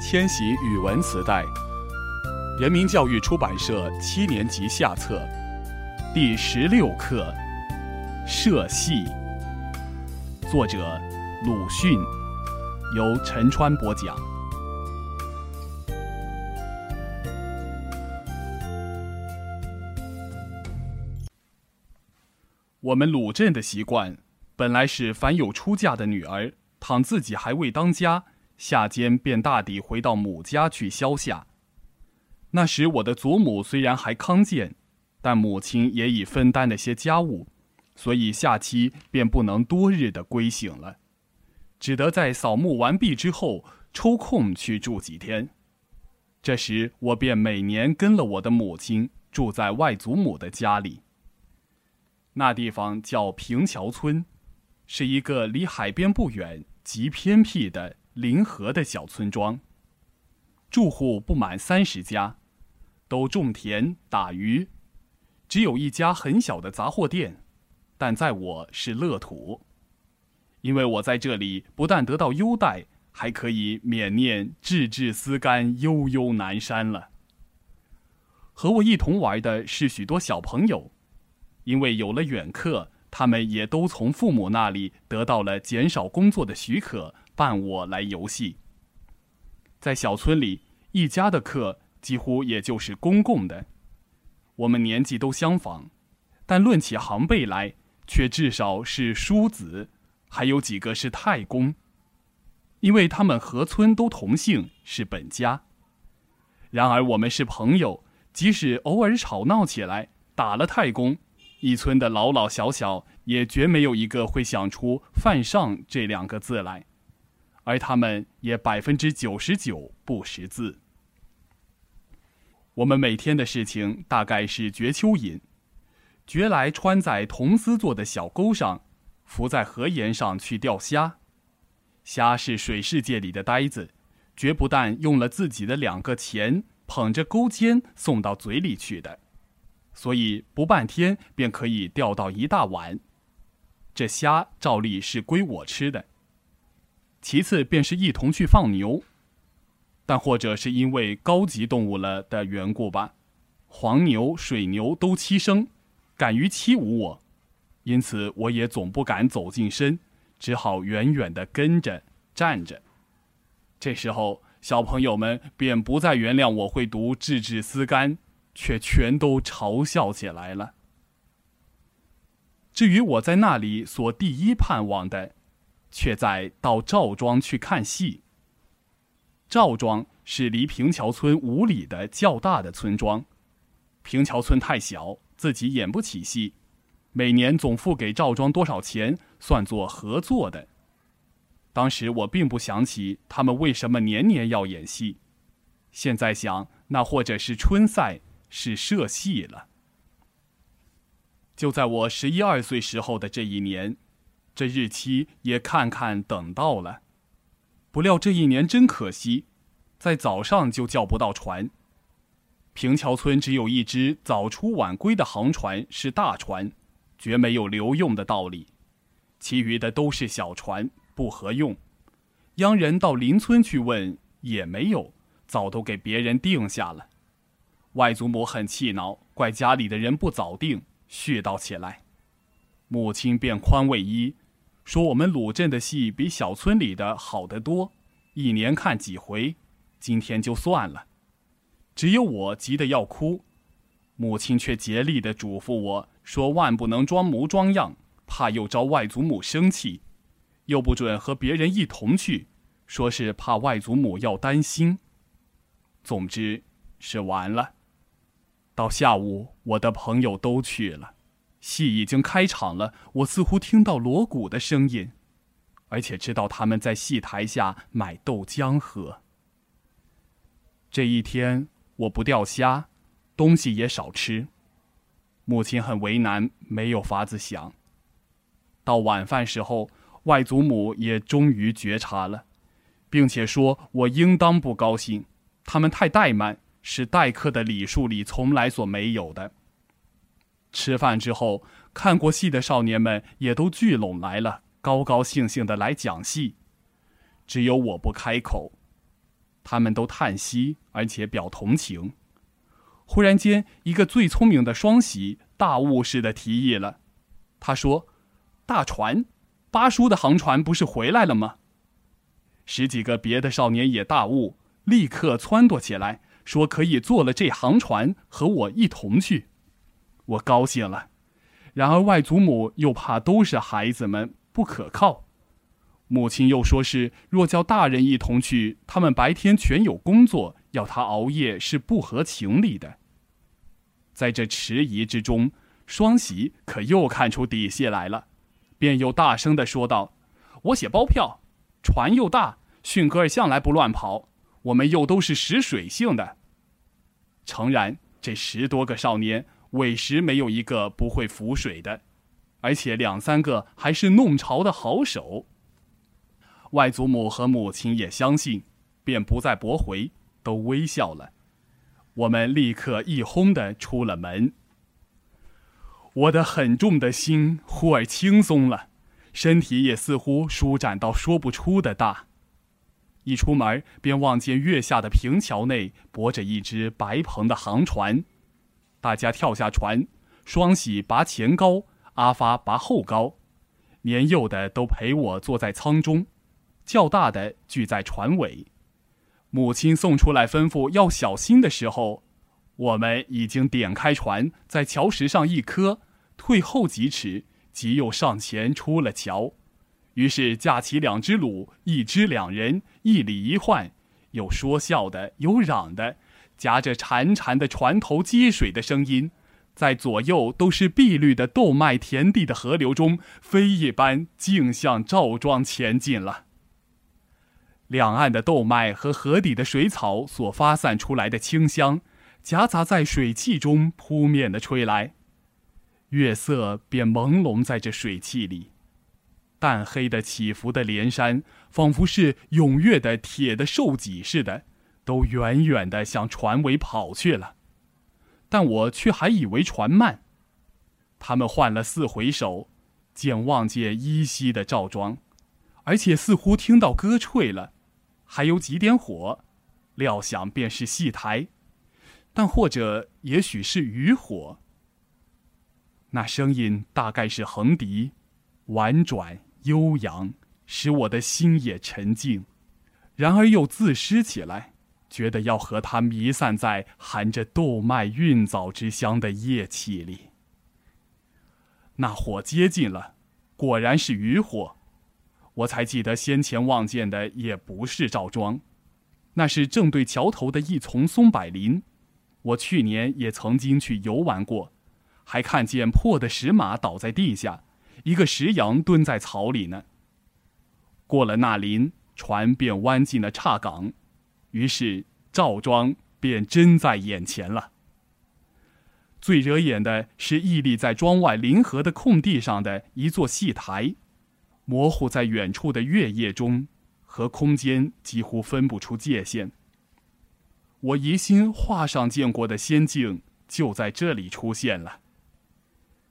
千禧语文磁带，人民教育出版社七年级下册，第十六课《社戏》，作者鲁迅，由陈川播讲。我们鲁镇的习惯，本来是凡有出嫁的女儿，倘自己还未当家。夏间便大抵回到母家去消夏。那时我的祖母虽然还康健，但母亲也已分担了些家务，所以夏期便不能多日的归省了，只得在扫墓完毕之后抽空去住几天。这时我便每年跟了我的母亲住在外祖母的家里。那地方叫平桥村，是一个离海边不远、极偏僻的。临河的小村庄，住户不满三十家，都种田打鱼，只有一家很小的杂货店，但在我是乐土，因为我在这里不但得到优待，还可以免念“栀栀丝干悠悠南山”了。和我一同玩的是许多小朋友，因为有了远客，他们也都从父母那里得到了减少工作的许可。伴我来游戏。在小村里，一家的课几乎也就是公共的。我们年纪都相仿，但论起行辈来，却至少是叔子，还有几个是太公，因为他们和村都同姓，是本家。然而我们是朋友，即使偶尔吵闹起来，打了太公，一村的老老小小也绝没有一个会想出“犯上”这两个字来。而他们也百分之九十九不识字。我们每天的事情大概是掘蚯蚓，掘来穿在铜丝做的小钩上，浮在河沿上去钓虾。虾是水世界里的呆子，绝不但用了自己的两个钱捧着钩尖送到嘴里去的，所以不半天便可以钓到一大碗。这虾照例是归我吃的。其次便是一同去放牛，但或者是因为高级动物了的缘故吧，黄牛、水牛都欺生，敢于欺侮我，因此我也总不敢走近身，只好远远的跟着站着。这时候小朋友们便不再原谅我会读“栀栀丝干”，却全都嘲笑起来了。至于我在那里所第一盼望的。却在到赵庄去看戏。赵庄是离平桥村五里的较大的村庄，平桥村太小，自己演不起戏，每年总付给赵庄多少钱，算作合作的。当时我并不想起他们为什么年年要演戏，现在想，那或者是春赛，是社戏了。就在我十一二岁时候的这一年。这日期也看看等到了，不料这一年真可惜，在早上就叫不到船。平桥村只有一只早出晚归的航船是大船，绝没有留用的道理，其余的都是小船，不合用。央人到邻村去问也没有，早都给别人定下了。外祖母很气恼，怪家里的人不早定，絮叨起来。母亲便宽慰一。说我们鲁镇的戏比小村里的好得多，一年看几回，今天就算了。只有我急得要哭，母亲却竭力地嘱咐我说：万不能装模装样，怕又招外祖母生气，又不准和别人一同去，说是怕外祖母要担心。总之是完了。到下午，我的朋友都去了。戏已经开场了，我似乎听到锣鼓的声音，而且知道他们在戏台下买豆浆喝。这一天我不钓虾，东西也少吃，母亲很为难，没有法子想。到晚饭时候，外祖母也终于觉察了，并且说我应当不高兴，他们太怠慢，是待客的礼数里从来所没有的。吃饭之后，看过戏的少年们也都聚拢来了，高高兴兴的来讲戏，只有我不开口。他们都叹息，而且表同情。忽然间，一个最聪明的双喜大悟似的提议了，他说：“大船，八叔的航船不是回来了吗？”十几个别的少年也大悟，立刻撺掇起来，说可以坐了这航船和我一同去。我高兴了，然而外祖母又怕都是孩子们不可靠，母亲又说是若叫大人一同去，他们白天全有工作，要他熬夜是不合情理的。在这迟疑之中，双喜可又看出底细来了，便又大声的说道：“我写包票。”船又大，迅哥儿向来不乱跑。我们又都是识水性的。诚然，这十多个少年，委实没有一个不会浮水的，而且两三个还是弄潮的好手。外祖母和母亲也相信，便不再驳回，都微笑了。我们立刻一哄的出了门。我的很重的心忽而轻松了。身体也似乎舒展到说不出的大，一出门便望见月下的平桥内泊着一只白篷的航船，大家跳下船，双喜拔前高，阿发拔后高，年幼的都陪我坐在舱中，较大的聚在船尾。母亲送出来吩咐要小心的时候，我们已经点开船，在桥石上一磕，退后几尺。即又上前出了桥，于是架起两只橹，一只两人，一里一换，有说笑的，有嚷的，夹着潺潺的船头接水的声音，在左右都是碧绿的豆麦田地的河流中，飞一般径向赵庄前进了。两岸的豆麦和河底的水草所发散出来的清香，夹杂在水汽中扑面的吹来。月色便朦胧在这水汽里，淡黑的起伏的连山，仿佛是踊跃的铁的兽脊似的，都远远的向船尾跑去了。但我却还以为船慢。他们换了四回首，见望见依稀的赵庄，而且似乎听到歌吹了，还有几点火，料想便是戏台，但或者也许是渔火。那声音大概是横笛，婉转悠扬，使我的心也沉静，然而又自失起来，觉得要和他弥散在含着豆麦韵枣之香的夜气里。那火接近了，果然是渔火，我才记得先前望见的也不是赵庄，那是正对桥头的一丛松柏林，我去年也曾经去游玩过。还看见破的石马倒在地下，一个石羊蹲在草里呢。过了那林，船便弯进了岔港，于是赵庄便真在眼前了。最惹眼的是屹立在庄外临河的空地上的一座戏台，模糊在远处的月夜中，和空间几乎分不出界限。我疑心画上见过的仙境就在这里出现了。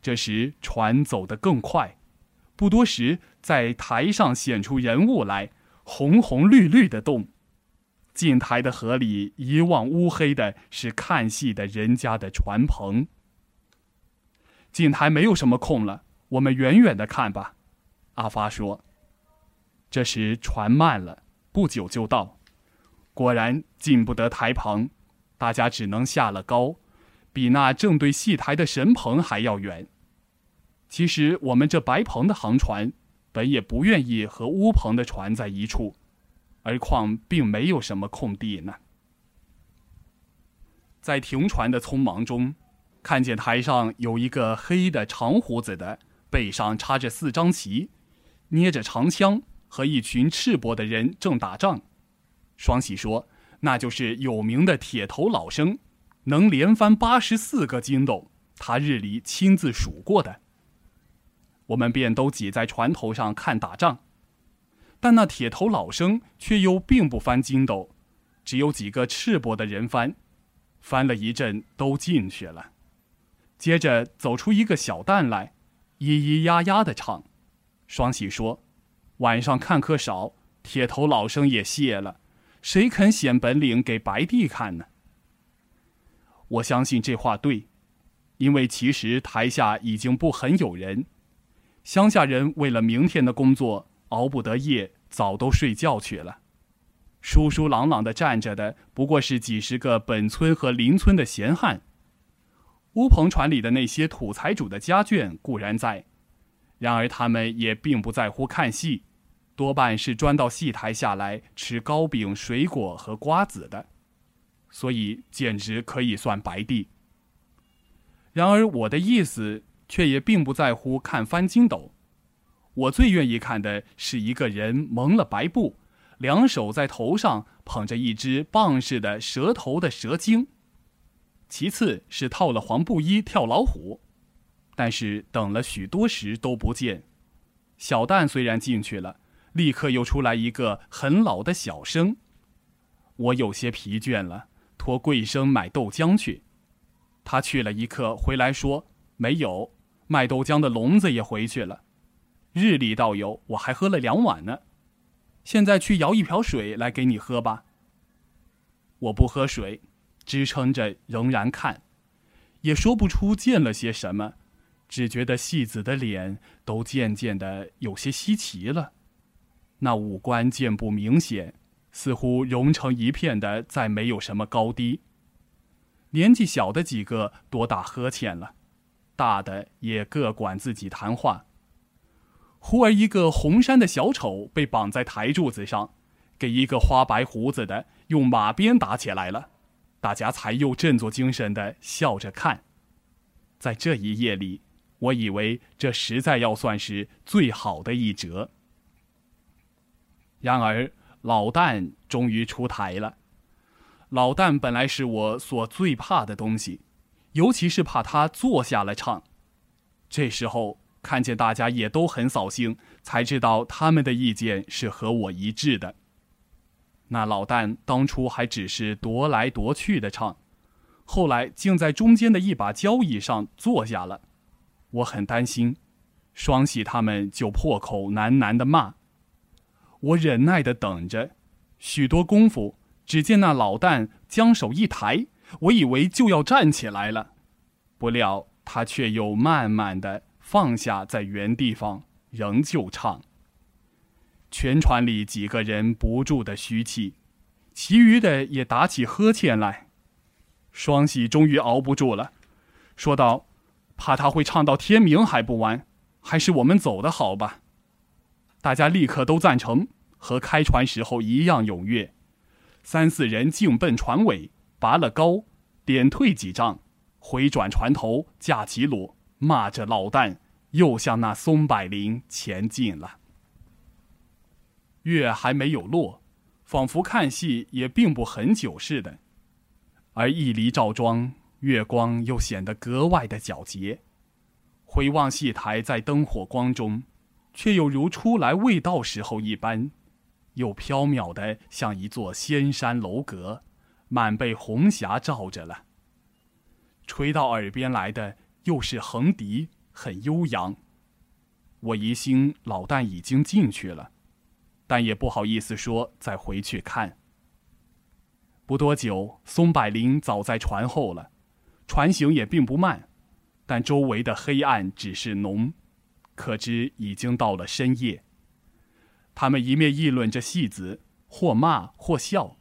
这时船走得更快，不多时，在台上显出人物来，红红绿绿的洞。近台的河里一望乌黑的，是看戏的人家的船棚。近台没有什么空了，我们远远的看吧。阿发说。这时船慢了，不久就到，果然进不得台棚，大家只能下了高，比那正对戏台的神棚还要远。其实我们这白篷的航船，本也不愿意和乌篷的船在一处，而况并没有什么空地呢。在停船的匆忙中，看见台上有一个黑的长胡子的，背上插着四张旗，捏着长枪，和一群赤膊的人正打仗。双喜说：“那就是有名的铁头老生，能连翻八十四个筋斗，他日里亲自数过的。”我们便都挤在船头上看打仗，但那铁头老生却又并不翻筋斗，只有几个赤膊的人翻，翻了一阵都进去了。接着走出一个小旦来，咿咿呀呀的唱。双喜说：“晚上看客少，铁头老生也谢了，谁肯显本领给白帝看呢？我相信这话对，因为其实台下已经不很有人，乡下人为了明天的工作熬不得夜，早都睡觉去了。疏疏朗朗的站着的，不过是几十个本村和邻村的闲汉。乌篷船里的那些土财主的家眷固然在，然而他们也并不在乎看戏，多半是钻到戏台下来吃糕饼、水果和瓜子的，所以简直可以算白地。然而我的意思却也并不在乎看翻筋斗，我最愿意看的是一个人蒙了白布。两手在头上捧着一只棒似的蛇头的蛇精，其次是套了黄布衣跳老虎，但是等了许多时都不见。小蛋虽然进去了，立刻又出来一个很老的小生。我有些疲倦了，托贵生买豆浆去。他去了一刻，回来说没有，卖豆浆的聋子也回去了。日里倒有，我还喝了两碗呢。现在去舀一瓢水来给你喝吧。我不喝水，支撑着仍然看，也说不出见了些什么，只觉得戏子的脸都渐渐的有些稀奇了，那五官渐不明显，似乎融成一片的，再没有什么高低。年纪小的几个多大呵欠了，大的也各管自己谈话。忽而，一个红衫的小丑被绑在台柱子上，给一个花白胡子的用马鞭打起来了。大家才又振作精神的笑着看。在这一夜里，我以为这实在要算是最好的一折。然而，老旦终于出台了。老旦本来是我所最怕的东西，尤其是怕他坐下了唱。这时候。看见大家也都很扫兴，才知道他们的意见是和我一致的。那老旦当初还只是踱来踱去的唱，后来竟在中间的一把交椅上坐下了。我很担心，双喜他们就破口喃喃的骂。我忍耐的等着，许多功夫，只见那老旦将手一抬，我以为就要站起来了，不料他却又慢慢的。放下在原地方，仍旧唱。全船里几个人不住的嘘气，其余的也打起呵欠来。双喜终于熬不住了，说道：“怕他会唱到天明还不完，还是我们走的好吧。”大家立刻都赞成，和开船时候一样踊跃。三四人径奔船尾，拔了篙，点退几丈，回转船头，架起橹。骂着老旦，又向那松柏林前进了。月还没有落，仿佛看戏也并不很久似的。而一离赵庄，月光又显得格外的皎洁。回望戏台，在灯火光中，却又如初来未到时候一般，又飘渺的像一座仙山楼阁，满被红霞照着了。吹到耳边来的。又是横笛，很悠扬。我疑心老旦已经进去了，但也不好意思说再回去看。不多久，松柏林早在船后了，船行也并不慢，但周围的黑暗只是浓，可知已经到了深夜。他们一面议论着戏子，或骂或笑，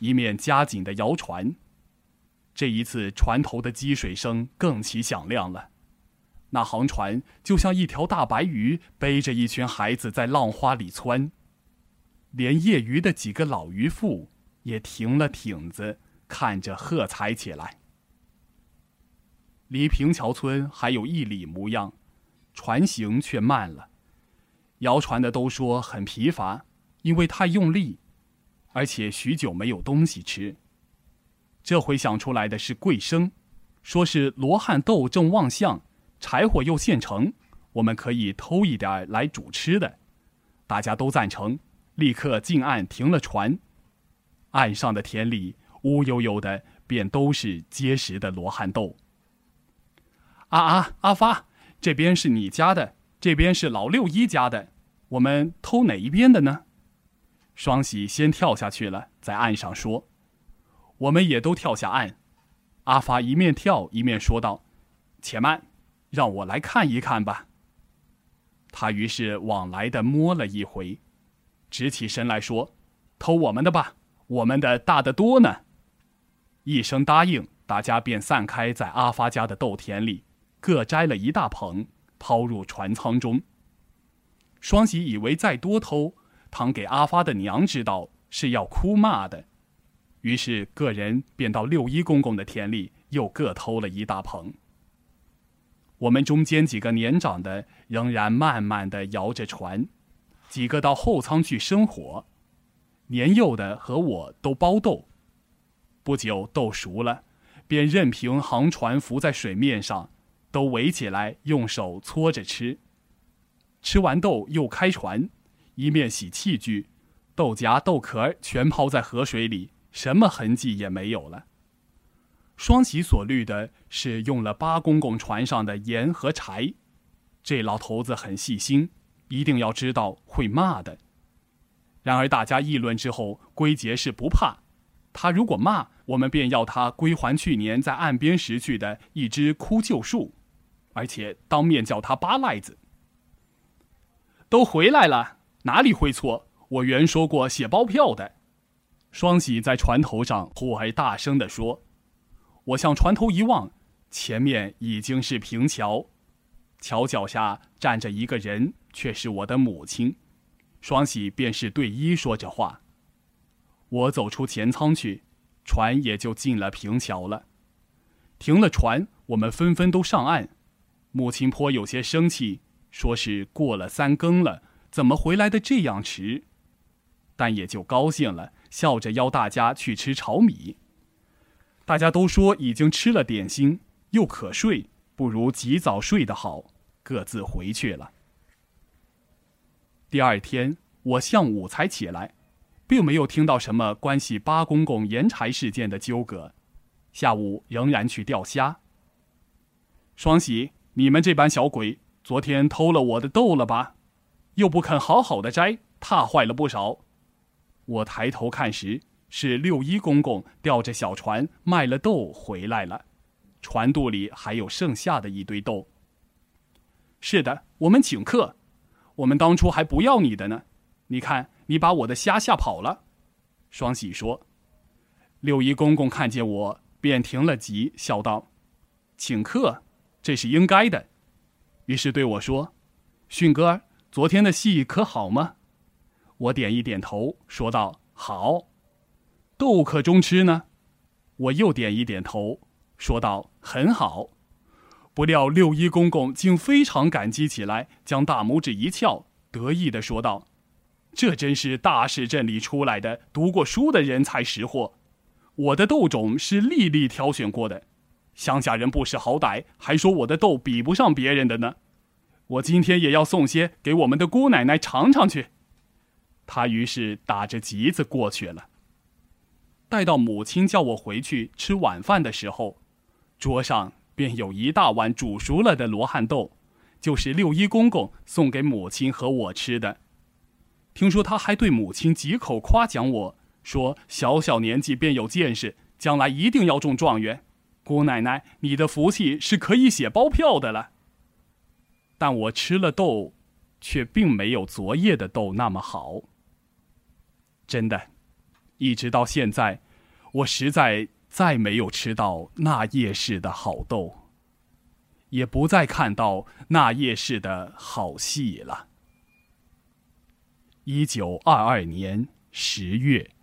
一面加紧的摇船。这一次，船头的积水声更其响亮了。那航船就像一条大白鱼，背着一群孩子在浪花里窜。连业余的几个老渔夫也停了艇子，看着喝彩起来。离平桥村还有一里模样，船行却慢了。摇船的都说很疲乏，因为太用力，而且许久没有东西吃。这回想出来的是贵生，说是罗汉豆正旺相，柴火又现成，我们可以偷一点来煮吃的。大家都赞成，立刻进岸停了船。岸上的田里乌悠悠的，便都是结实的罗汉豆。啊啊，阿发，这边是你家的，这边是老六一家的，我们偷哪一边的呢？双喜先跳下去了，在岸上说：“我们也都跳下岸。”阿发一面跳一面说道：“且慢，让我来看一看吧。”他于是往来的摸了一回，直起身来说：“偷我们的吧，我们的大得多呢。”一声答应，大家便散开在阿发家的豆田里，各摘了一大捧，抛入船舱中。双喜以为再多偷，倘给阿发的娘知道，是要哭骂的，于是个人便到六一公公的田里，又各偷了一大捧。我们中间几个年长的仍然慢慢的摇着船，几个到后舱去生火，年幼的和我都包豆。不久豆熟了，便任凭航船浮在水面上，都围起来用手搓着吃。吃完豆又开船，一面洗器具，豆荚豆壳全抛在河水里，什么痕迹也没有了。双喜所虑的是用了八公公船上的盐和柴，这老头子很细心，一定要知道会骂的。然而大家议论之后，归结是不怕，他如果骂，我们便要他归还去年在岸边拾去的一只枯旧树，而且当面叫他八赖子。都回来了，哪里会错？我原说过写包票的。双喜在船头上忽而大声地说。我向船头一望，前面已经是平桥，桥脚下站着一个人，却是我的母亲。双喜便是对一说着话。我走出前舱去，船也就进了平桥了。停了船，我们纷纷都上岸。母亲颇有些生气，说是过了三更了，怎么回来的这样迟？但也就高兴了，笑着邀大家去吃炒米。大家都说已经吃了点心，又可睡，不如及早睡得好，各自回去了。第二天，我向午才起来，并没有听到什么关系八公公盐柴事件的纠葛。下午仍然去钓虾。双喜，你们这班小鬼，昨天偷了我的豆了吧？又不肯好好的摘，踏坏了不少。我抬头看时。是六一公公吊着小船卖了豆回来了，船肚里还有剩下的一堆豆。是的，我们请客，我们当初还不要你的呢。你看，你把我的虾吓跑了。双喜说：“六一公公看见我，便停了急，笑道：‘请客，这是应该的。’于是对我说：‘迅哥，昨天的戏可好吗？’我点一点头，说道：‘好。’豆可中吃呢，我又点一点头，说道：“很好。”不料六一公公竟非常感激起来，将大拇指一翘，得意的说道：“这真是大市镇里出来的读过书的人才识货。我的豆种是粒粒挑选过的，乡下人不识好歹，还说我的豆比不上别人的呢。我今天也要送些给我们的姑奶奶尝尝去。”他于是打着集子过去了。待到母亲叫我回去吃晚饭的时候，桌上便有一大碗煮熟了的罗汉豆，就是六一公公送给母亲和我吃的。听说他还对母亲几口夸奖我说：“小小年纪便有见识，将来一定要中状元。”姑奶奶，你的福气是可以写包票的了。但我吃了豆，却并没有昨夜的豆那么好。真的。一直到现在，我实在再没有吃到那夜市的好豆，也不再看到那夜市的好戏了。一九二二年十月。